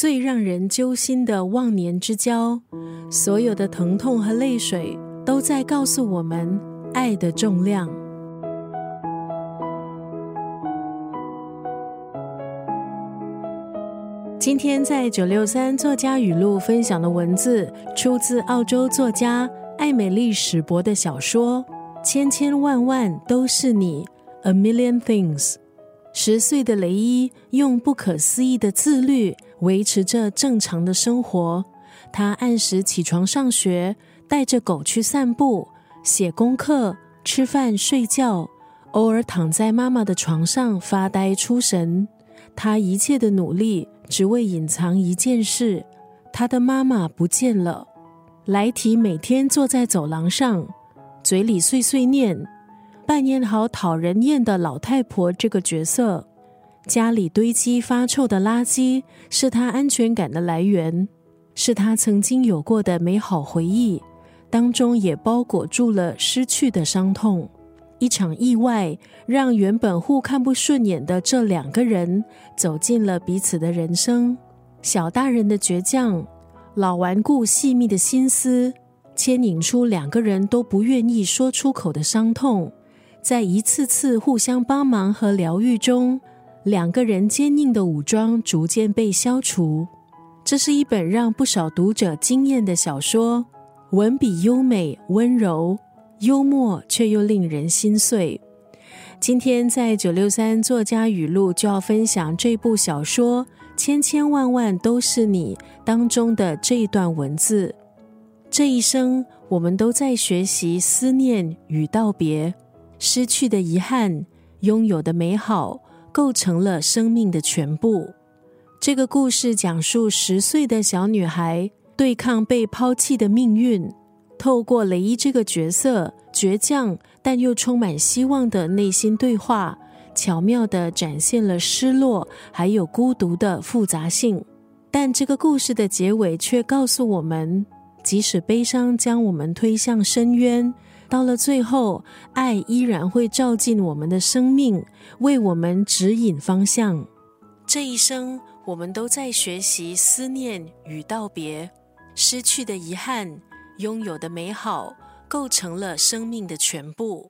最让人揪心的忘年之交，所有的疼痛和泪水都在告诉我们爱的重量。今天在九六三作家语录分享的文字，出自澳洲作家艾美丽史博的小说《千千万万都是你》（A Million Things）。十岁的雷伊用不可思议的自律维持着正常的生活。他按时起床上学，带着狗去散步，写功课、吃饭、睡觉，偶尔躺在妈妈的床上发呆出神。他一切的努力只为隐藏一件事：他的妈妈不见了。莱提每天坐在走廊上，嘴里碎碎念。扮演好讨人厌的老太婆这个角色，家里堆积发臭的垃圾是她安全感的来源，是她曾经有过的美好回忆，当中也包裹住了失去的伤痛。一场意外让原本互看不顺眼的这两个人走进了彼此的人生。小大人的倔强，老顽固细密的心思，牵引出两个人都不愿意说出口的伤痛。在一次次互相帮忙和疗愈中，两个人坚硬的武装逐渐被消除。这是一本让不少读者惊艳的小说，文笔优美、温柔、幽默，却又令人心碎。今天在九六三作家语录就要分享这部小说《千千万万都是你》当中的这一段文字：这一生，我们都在学习思念与道别。失去的遗憾，拥有的美好，构成了生命的全部。这个故事讲述十岁的小女孩对抗被抛弃的命运，透过雷伊这个角色倔强但又充满希望的内心对话，巧妙的展现了失落还有孤独的复杂性。但这个故事的结尾却告诉我们，即使悲伤将我们推向深渊。到了最后，爱依然会照进我们的生命，为我们指引方向。这一生，我们都在学习思念与道别，失去的遗憾，拥有的美好，构成了生命的全部。